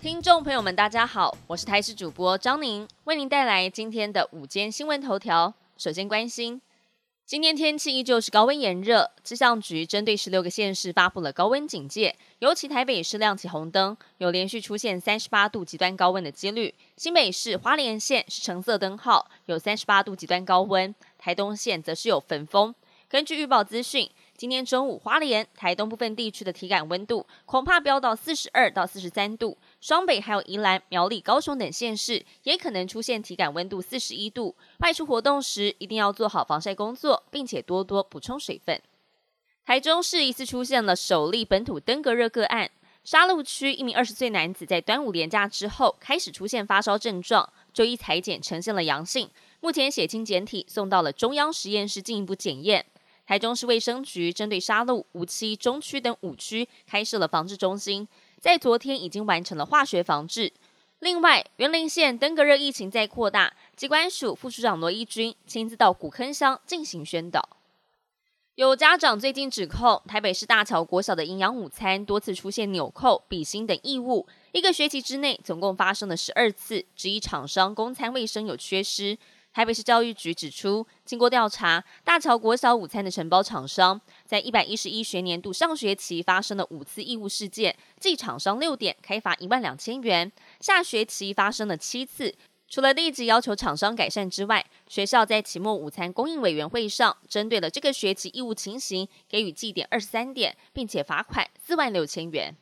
听众朋友们，大家好，我是台视主播张宁，为您带来今天的午间新闻头条。首先关心，今天天气依旧是高温炎热，气象局针对十六个县市发布了高温警戒，尤其台北市亮起红灯，有连续出现三十八度极端高温的几率。新北市花莲县是橙色灯号，有三十八度极端高温，台东县则是有焚风。根据预报资讯。今天中午，花莲、台东部分地区的体感温度恐怕飙到四十二到四十三度，双北还有宜兰、苗栗、高雄等县市也可能出现体感温度四十一度。外出活动时一定要做好防晒工作，并且多多补充水分。台中市疑似出现了首例本土登革热个案，沙鹿区一名二十岁男子在端午连假之后开始出现发烧症状，周一裁检呈现了阳性，目前血清检体送到了中央实验室进一步检验。台中市卫生局针对沙鹿、五期、中区等五区开设了防治中心，在昨天已经完成了化学防治。另外，园林县登革热疫情在扩大，机关署副署长罗一军亲自到古坑乡进行宣导。有家长最近指控台北市大桥国小的营养午餐多次出现纽扣、笔芯等异物，一个学期之内总共发生了十二次，质疑厂商供餐卫生有缺失。台北市教育局指出，经过调查，大桥国小午餐的承包厂商在一百一十一学年度上学期发生了五次义务事件，即厂商六点开罚一万两千元。下学期发生了七次，除了立即要求厂商改善之外，学校在期末午餐供应委员会上，针对了这个学期义务情形，给予记点二十三点，并且罚款四万六千元。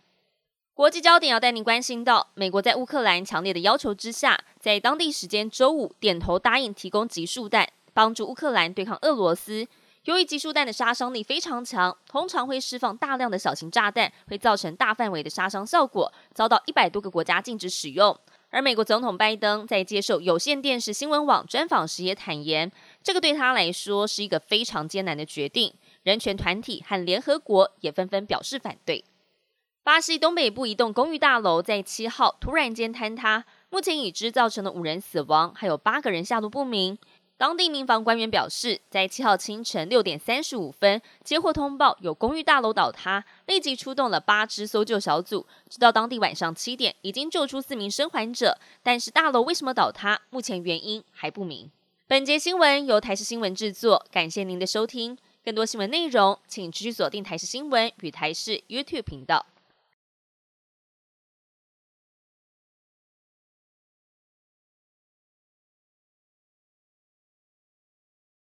国际焦点要带您关心到，美国在乌克兰强烈的要求之下，在当地时间周五点头答应提供集束弹，帮助乌克兰对抗俄罗斯。由于集束弹的杀伤力非常强，通常会释放大量的小型炸弹，会造成大范围的杀伤效果，遭到一百多个国家禁止使用。而美国总统拜登在接受有线电视新闻网专访时也坦言，这个对他来说是一个非常艰难的决定。人权团体和联合国也纷纷表示反对。巴西东北部一栋公寓大楼在七号突然间坍塌，目前已知造成了五人死亡，还有八个人下落不明。当地民防官员表示，在七号清晨六点三十五分接获通报有公寓大楼倒塌，立即出动了八支搜救小组，直到当地晚上七点已经救出四名生还者。但是大楼为什么倒塌，目前原因还不明。本节新闻由台视新闻制作，感谢您的收听。更多新闻内容，请持续锁定台视新闻与台视 YouTube 频道。